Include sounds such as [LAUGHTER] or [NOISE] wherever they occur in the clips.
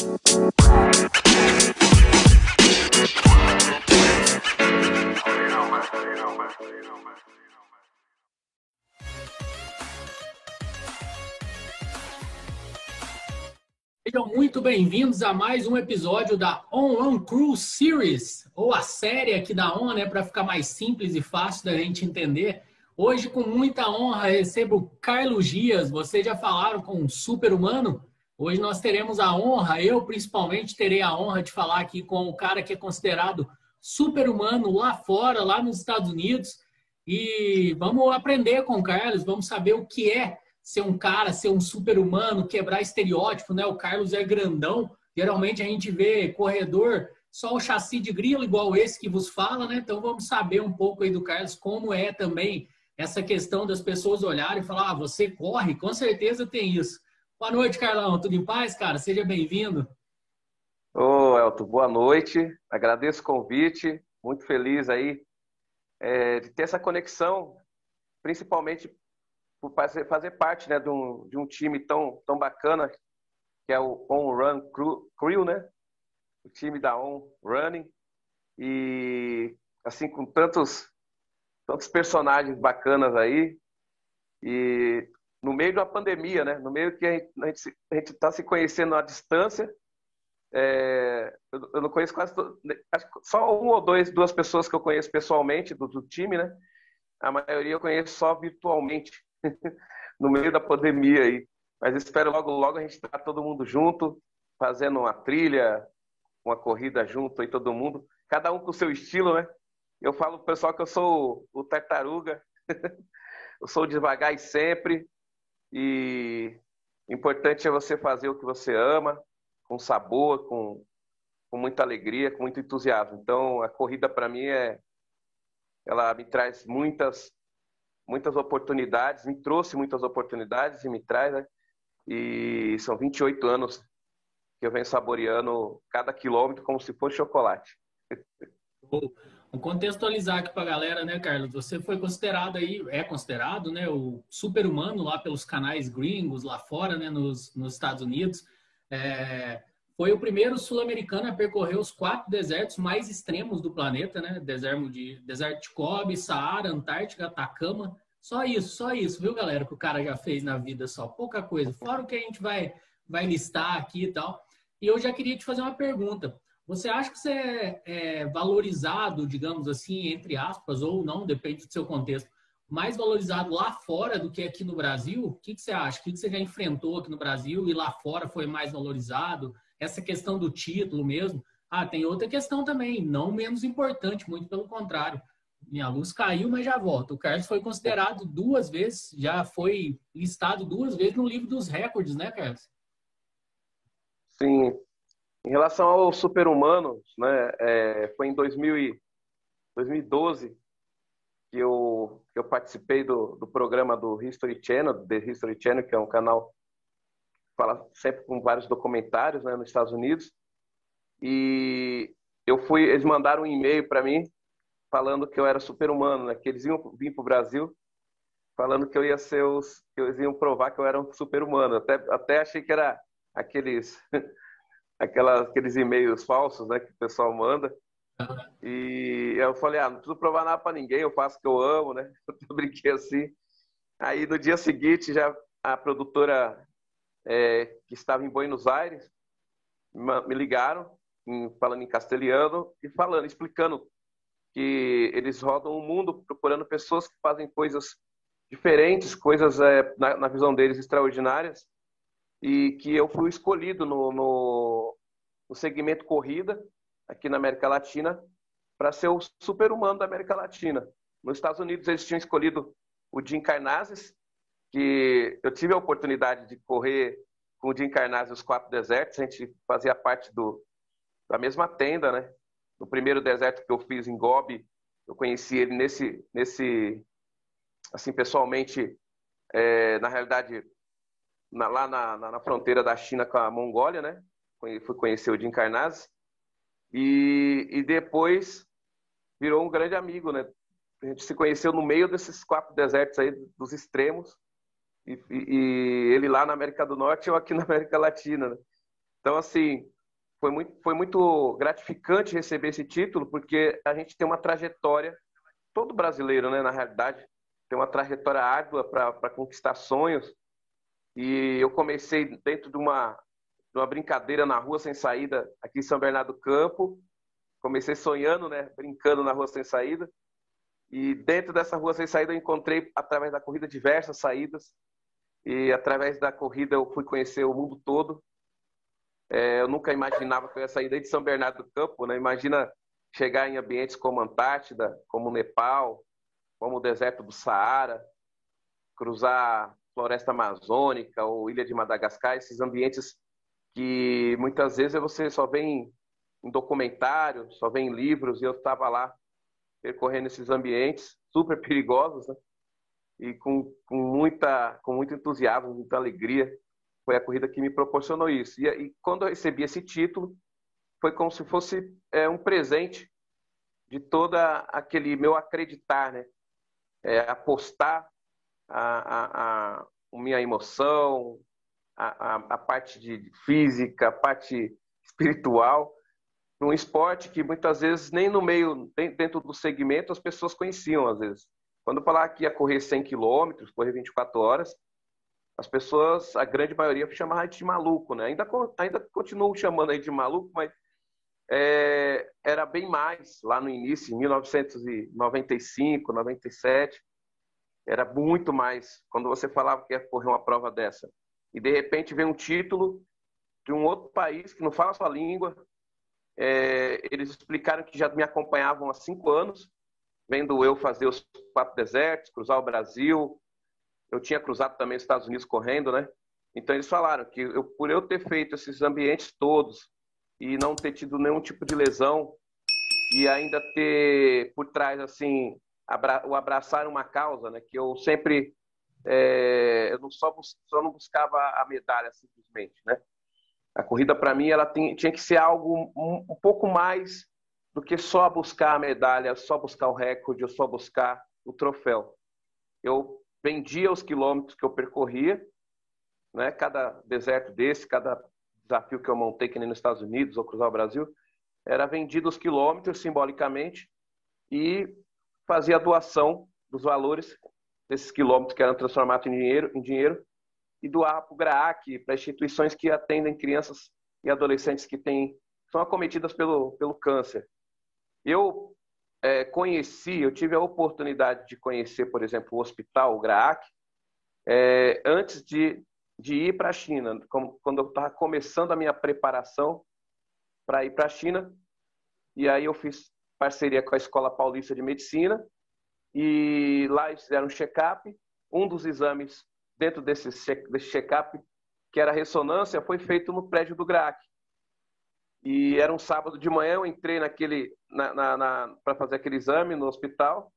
Sejam muito bem-vindos a mais um episódio da On One Crew Series, ou a série aqui da On, né, para ficar mais simples e fácil da gente entender. Hoje, com muita honra, recebo Carlos Dias. Vocês já falaram com um super-humano? Hoje nós teremos a honra, eu principalmente terei a honra de falar aqui com o cara que é considerado super-humano lá fora, lá nos Estados Unidos. E vamos aprender com o Carlos, vamos saber o que é ser um cara, ser um super-humano, quebrar estereótipo, né? O Carlos é grandão. Geralmente a gente vê corredor só o chassi de grilo igual esse que vos fala, né? Então vamos saber um pouco aí do Carlos como é também essa questão das pessoas olharem e falar: ah, você corre, com certeza tem isso. Boa noite, Carlão. Tudo em paz, cara? Seja bem-vindo. Ô, Elton, boa noite. Agradeço o convite. Muito feliz aí é, de ter essa conexão, principalmente por fazer, fazer parte né, de, um, de um time tão, tão bacana, que é o On Run Crew, Crew, né? O time da On Running. E assim, com tantos, tantos personagens bacanas aí. E no meio da pandemia, né? No meio que a gente está se, conhecendo à distância. É, eu, eu, não conheço quase todo, acho só um ou dois, duas pessoas que eu conheço pessoalmente do, do time, né? A maioria eu conheço só virtualmente. [LAUGHS] no meio da pandemia aí. Mas espero logo, logo a gente estar tá todo mundo junto, fazendo uma trilha, uma corrida junto aí, todo mundo. Cada um com o seu estilo, né? Eu falo pro pessoal que eu sou o tartaruga. [LAUGHS] eu sou devagar e sempre. E importante é você fazer o que você ama, com sabor, com, com muita alegria, com muito entusiasmo. Então, a corrida para mim é ela me traz muitas muitas oportunidades, me trouxe muitas oportunidades e me traz, né? E são 28 anos que eu venho saboreando cada quilômetro como se fosse chocolate. Contextualizar aqui para a galera, né, Carlos? Você foi considerado aí, é considerado, né, o super-humano lá pelos canais gringos lá fora, né, nos, nos Estados Unidos. É, foi o primeiro sul-americano a percorrer os quatro desertos mais extremos do planeta, né? Deserto de, deserto de Kobe, Saara, Antártica, Atacama. Só isso, só isso, viu, galera? Que o cara já fez na vida só. Pouca coisa. Fora o que a gente vai, vai listar aqui e tal. E eu já queria te fazer uma pergunta. Você acha que você é, é valorizado, digamos assim, entre aspas, ou não, depende do seu contexto, mais valorizado lá fora do que aqui no Brasil? O que, você acha? O que, que você já enfrentou aqui no Brasil e lá fora foi mais valorizado? Essa questão do título mesmo. Ah, tem outra questão também, não menos importante, muito pelo contrário minha luz caiu, mas já volta. O Carlos foi considerado duas vezes, já foi listado duas vezes no livro dos recordes, né, Carlos? Sim. Em relação ao super-humano, né, é, foi em 2000 e, 2012 que eu, que eu participei do, do programa do History Channel, The History Channel, que é um canal que fala sempre com vários documentários né, nos Estados Unidos. E eu fui, eles mandaram um e-mail para mim falando que eu era super-humano, né? Que eles iam vir para o Brasil falando que eu ia ser os, que eles iam provar que eu era um super-humano. Até, até achei que era aqueles, [LAUGHS] aquelas, aqueles e-mails falsos, né? Que o pessoal manda. E eu falei, ah, não preciso provar nada para ninguém, eu faço o que eu amo, né? [LAUGHS] Eu brinquei assim. Aí no dia seguinte, já a produtora é, que estava em Buenos Aires me ligaram, em, falando em castelhano e falando, explicando que eles rodam o mundo procurando pessoas que fazem coisas diferentes, coisas é, na, na, visão deles extraordinárias, e que eu fui escolhido no, no, no segmento corrida aqui na América Latina para ser o super-humano da América Latina. Nos Estados Unidos eles tinham escolhido o Jim Carnazes, que eu tive a oportunidade de correr com o Jim Carnazes os quatro desertos, a gente fazia parte do, da mesma tenda, né? no primeiro deserto que eu fiz em Gobi, eu conheci ele nesse, nesse assim, pessoalmente, é, na realidade, na, lá na, na, fronteira da China com a Mongólia, né? Fui conhecer o Jim Carnazes. E, e depois virou um grande amigo, né? A gente se conheceu no meio desses quatro desertos aí, dos extremos. E, e, e ele lá na América do Norte e eu aqui na América Latina, né? Então, assim, foi muito, foi muito gratificante receber esse título, porque a gente tem uma trajetória, todo brasileiro, né, na realidade, tem uma trajetória árdua para conquistar sonhos. E eu comecei dentro de uma, de uma brincadeira na rua sem saída, aqui em São Bernardo do Campo. Comecei sonhando, né, brincando na rua sem saída. E dentro dessa rua sem saída eu encontrei, através da corrida, diversas saídas. E através da corrida eu fui conhecer o mundo todo. É, eu nunca imaginava que eu ia sair de São Bernardo do Campo, né? Imagina chegar em ambientes como Antártida, como Nepal, como o deserto do Saara, cruzar floresta amazônica ou ilha de Madagascar, esses ambientes que muitas vezes você só vê em, documentário, só vê em livros, e eu estava lá percorrendo esses ambientes super [LAUGHS] perigosos, né? E com, com, muita, com muito entusiasmo, muita alegria. Foi a corrida que me proporcionou isso. E, e quando eu recebi esse título, foi como se fosse é, um presente de toda aquele meu acreditar, né? é, apostar a, a, a, minha emoção, a, a, a parte de física, a parte espiritual, num esporte que muitas vezes nem no meio, dentro do segmento, as pessoas conheciam às vezes. Quando falar que ia correr 100 quilômetros, correr 24 horas, as pessoas, a grande maioria, chamava de maluco, né? Ainda, ainda continuam chamando aí de maluco, mas é, era bem mais lá no início, em 1995, 97. Era muito mais quando você falava que ia correr uma prova dessa. E de repente vem um título de um outro país que não fala a sua língua. É, eles explicaram que já me acompanhavam há cinco anos, vendo eu fazer os quatro desertos, cruzar o Brasil. Eu tinha cruzado também os Estados Unidos correndo, né? Então eles falaram que eu, por eu ter feito esses ambientes todos, e não ter tido nenhum tipo de lesão e ainda ter por trás assim abra o abraçar uma causa, né? Que eu sempre é, eu não só, só não buscava a medalha simplesmente, né? A corrida para mim ela tem, tinha que ser algo um, um, pouco mais do que só buscar a medalha, só buscar o recorde, ou só buscar o troféu. Eu vendia os quilômetros que eu percorria, né? Cada deserto desse, cada desafio que eu montei, que nem nos Estados Unidos ou cruzar o Brasil, era vendido os quilômetros simbolicamente e fazia a doação dos valores desses quilômetros que eram transformados em dinheiro, em dinheiro e doar para o GRAAC, para instituições que atendem crianças e adolescentes que têm, são acometidas pelo, pelo câncer. Eu é, conheci, eu tive a oportunidade de conhecer, por exemplo, o hospital, o GRAAC, é, antes de de ir para a China, quando eu estava começando a minha preparação para ir para a China. E aí eu fiz parceria com a Escola Paulista de Medicina e lá eles fizeram um check-up. Um dos exames dentro desse, check-up, que era ressonância, foi feito no prédio do GRAC. E era um sábado de manhã, eu entrei naquele na, na, na para fazer aquele exame no hospital,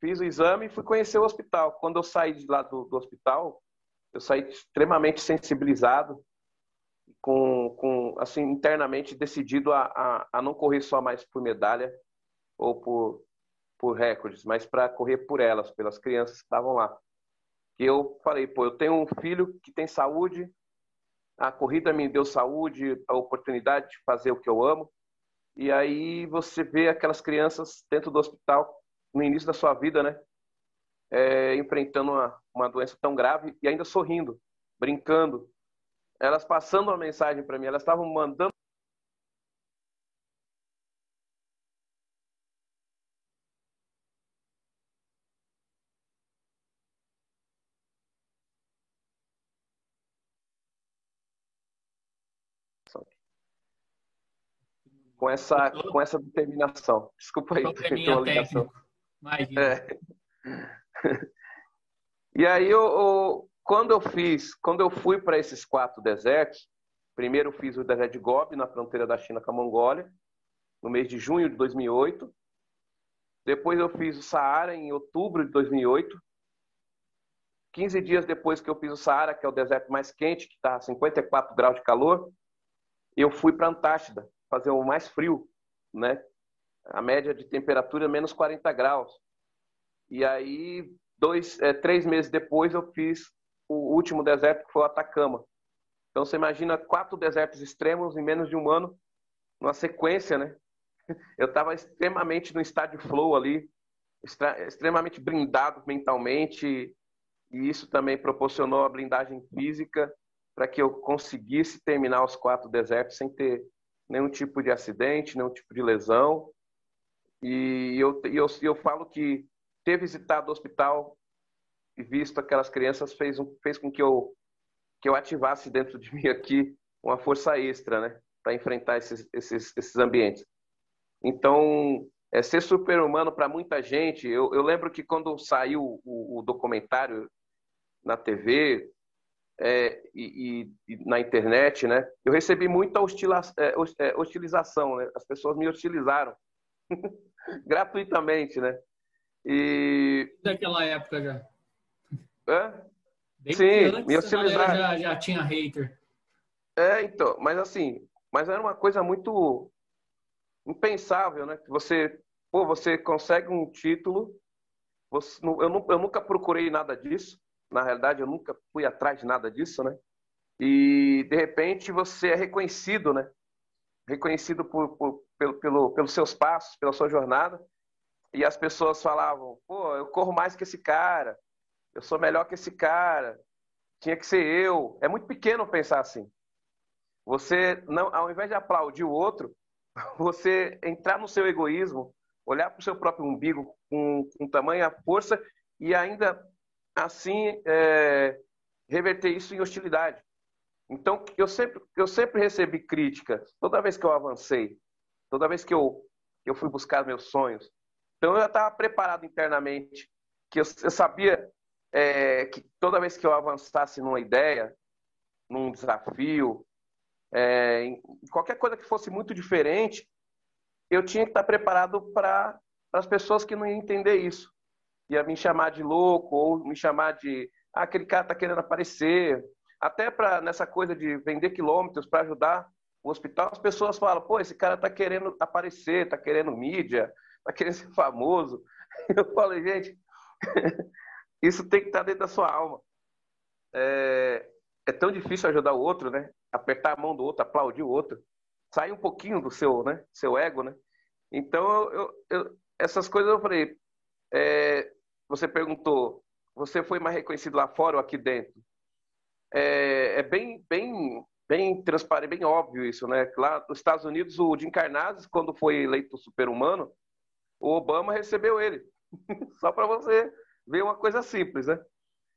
fiz o exame e fui conhecer o hospital. Quando eu saí de lá do, do hospital, eu saí extremamente sensibilizado, com, com assim internamente decidido a, a, a não correr só mais por medalha ou por, por recordes, mas para correr por elas, pelas crianças que estavam lá. Que eu falei, pô, eu tenho um filho que tem saúde, a corrida me deu saúde, a oportunidade de fazer o que eu amo. E aí você vê aquelas crianças dentro do hospital no início da sua vida, né? é, enfrentando uma, uma doença tão grave e ainda sorrindo, brincando. Elas passando uma mensagem para mim, elas estavam mandando com essa, com essa determinação. Desculpa aí. [LAUGHS] Técnico. Imagina. É. e aí, eu, eu, quando eu fiz, quando eu fui para esses quatro desertos, primeiro eu fiz o deserto de Gobi, na fronteira da China com a Mongólia, no mês de junho de 2008. Depois eu fiz o Saara em outubro de 2008. 15 dias depois que eu fiz o Saara, que é o deserto mais quente, que está a 54 graus de calor, eu fui para a Antártida, fazer o mais frio, né? A média de temperatura é menos 40 graus. E aí, dois, é, três meses depois, eu fiz o último deserto, que foi o Atacama. Então você imagina quatro desertos extremos em menos de um ano, numa sequência, né? [LAUGHS] Eu estava extremamente no estádio flow ali, extremamente blindado mentalmente, e isso também proporcionou a blindagem física para que eu conseguisse terminar os quatro desertos sem ter nenhum tipo de acidente, nenhum tipo de lesão. E eu, eu, eu falo que ter visitado o hospital e visto aquelas crianças fez, fez com que eu, que eu ativasse dentro de [LAUGHS] mim aqui uma força extra, né? Para enfrentar esses, esses, esses ambientes. Então, é, ser super-humano para muita gente. Eu, eu, lembro que quando saiu o, o documentário na TV é, e, e, na internet, né, eu recebi muita hostila, é, é, hostilização. Né? As pessoas me hostilizaram [LAUGHS] gratuitamente, né? E daquela época já. Hã? Bem Sim, antes, me hostilizaram. Já, já tinha hater. É, então, mas assim, mas era uma coisa muito impensável, né? Você, pô, você consegue um título, você, eu, eu nunca procurei nada disso, na realidade eu nunca fui atrás de nada disso, né? E de repente você é reconhecido, né? Reconhecido por, por pelo, pelo, pelos seus passos, pela sua jornada. E as pessoas falavam: pô, eu corro mais que esse cara, eu sou melhor que esse cara, tinha que ser eu. É muito pequeno pensar assim. Você, não, ao invés de aplaudir o outro, [LAUGHS] você entrar no seu egoísmo, olhar para o seu próprio umbigo com, com tamanha força e ainda assim é, reverter isso em hostilidade. Então, eu sempre, eu sempre recebi críticas toda vez que eu avancei, toda vez que eu, eu fui buscar meus sonhos. Então, eu já estava preparado internamente, que eu, eu sabia é, que toda vez que eu avançasse numa ideia, num desafio, é, em qualquer coisa que fosse muito diferente, eu tinha que estar preparado para as pessoas que não iam entender isso. Ia me chamar de louco ou me chamar de ah, aquele cara está querendo aparecer. Até para nessa coisa de vender quilômetros para ajudar o hospital, as pessoas falam: pô, esse cara está querendo aparecer, está querendo mídia, está querendo [LAUGHS] ser famoso. [LAUGHS] Eu falo, gente, [LAUGHS] isso tem que estar dentro da sua alma. É, é tão difícil ajudar o outro, né? Apertar a mão do outro, aplaudir o outro. Sair um pouquinho do seu, né? Seu ego, né? Então, eu, eu, essas coisas eu falei. É, você perguntou, você foi mais reconhecido lá fora ou aqui dentro? É, é bem, bem, bem transparente, bem óbvio isso, né? Lá nos Estados Unidos, o Jim Carnazes, quando foi eleito super-humano, o Obama recebeu ele. [LAUGHS] Só para você ver uma coisa simples, né?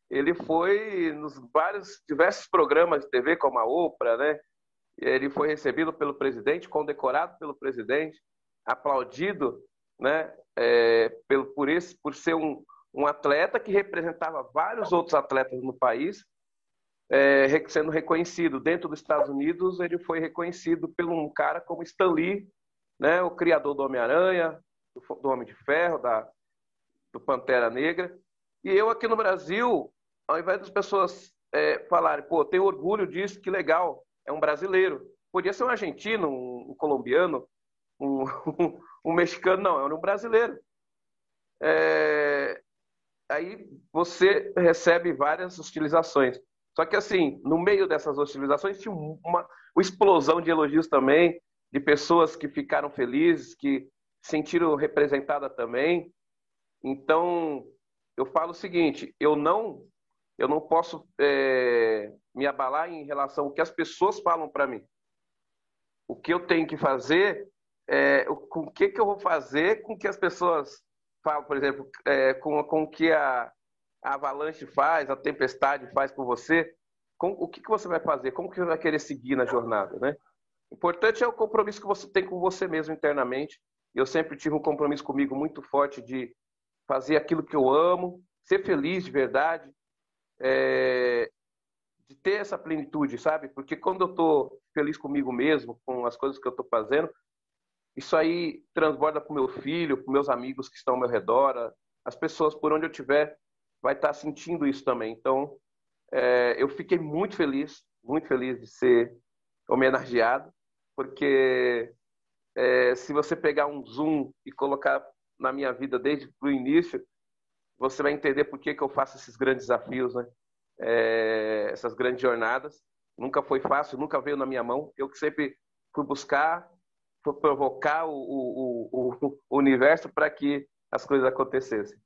ele foi nos vários diversos programas de TV, como a Oprah, né? Ele foi recebido pelo presidente, condecorado pelo presidente, aplaudido, né? É, pelo, por esse, por ser um, um atleta que representava vários outros atletas no país, é, sendo reconhecido dentro dos Estados Unidos, ele foi reconhecido por um cara como Stan Lee, né? O criador do Homem-Aranha, do, do Homem de Ferro, da do Pantera Negra. E eu aqui no Brasil, ao invés das pessoas é, falarem, pô, tenho orgulho disso, que legal, é um brasileiro. Podia ser um argentino, um, um colombiano, um, [LAUGHS] um, mexicano, não, é um brasileiro. É, aí você recebe várias hostilizações. Só que, assim, no meio dessas hostilizações, tinha uma, uma explosão de elogios também, de pessoas que ficaram felizes, que sentiram representada também. Então, eu falo o seguinte: eu não eu não posso é, me abalar em relação ao que as pessoas falam para mim. O que eu tenho que fazer, é, com o que, que eu vou fazer com que as pessoas falam, por exemplo, é, com, com o que a, a avalanche faz, a tempestade faz com você, com, o que, que você vai fazer, como que você vai querer seguir na jornada, né? O importante é o compromisso que você tem com você mesmo internamente. Eu sempre tive um compromisso comigo muito forte de fazer aquilo que eu amo, ser feliz de verdade, é, de ter essa plenitude, sabe? Porque quando eu estou feliz comigo mesmo, com as coisas que eu estou fazendo, isso aí transborda para o meu filho, para meus amigos que estão ao meu redor, as pessoas por onde eu estiver vai estar tá sentindo isso também. Então, é, eu fiquei muito feliz, muito feliz de ser homenageado, porque é, se você pegar um zoom e colocar na minha vida desde o início, você vai entender por que, que eu faço esses grandes desafios, né? É, essas grandes jornadas. nunca foi fácil, nunca veio na minha mão. Eu que sempre fui buscar, provocar o, o, o, o [LAUGHS] universo para que as coisas acontecessem.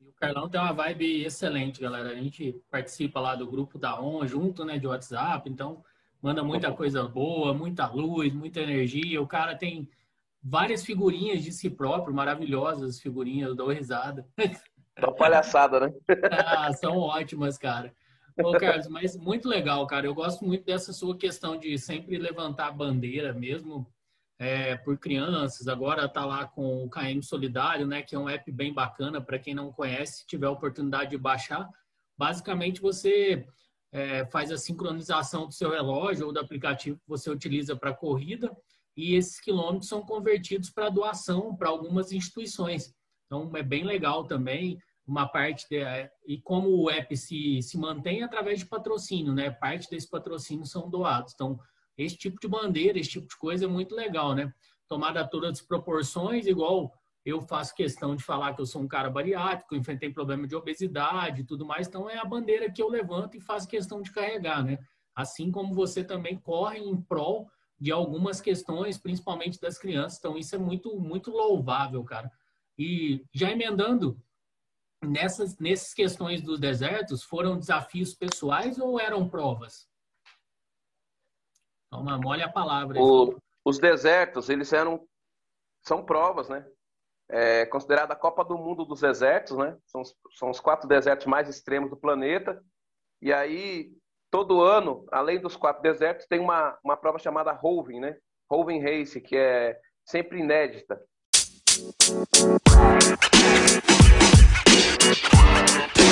E o Carlão tem uma vibe excelente, galera. A gente participa lá do grupo da ON junto, né, de WhatsApp, então manda muita coisa boa, muita luz, muita energia. O cara tem várias figurinhas de si próprio, maravilhosas figurinhas, dou risada. São palhaçada, né? [LAUGHS] ah, são ótimas, cara. Ô, Carlos, mas muito legal, cara. Eu gosto muito dessa sua questão de sempre levantar a bandeira mesmo é, por crianças. Agora está lá com o KM Solidário, né? Que é um app bem bacana para quem não conhece, tiver a oportunidade de baixar. Basicamente, você é, faz a sincronização do seu relógio ou do aplicativo que você utiliza para corrida e esses quilômetros são convertidos para doação para algumas instituições. Então, é bem legal também uma parte de, é, e como o app se, se mantém através de patrocínio, né? Parte desse patrocínio são doados. Então, esse tipo de bandeira, esse tipo de coisa é muito legal, né? Tomada todas as proporções, igual eu faço questão de falar que eu sou um cara bariátrico, enfrentei problema de obesidade e tudo mais, então é a bandeira que eu levanto e faço questão de carregar, né? Assim como você também corre em prol de algumas questões, principalmente das crianças, então isso é muito, muito louvável, cara. E já emendando, nessas, nessas questões dos desertos, foram desafios pessoais ou eram provas? Toma, molha a palavra. O, os desertos, eles eram, são provas, né? É considerada a Copa do Mundo dos desertos, né? São, são os quatro desertos mais extremos do planeta. E aí, todo ano, além dos quatro desertos, tem uma, uma prova chamada Roving, né? Roving Race, que é sempre inédita. Thank you.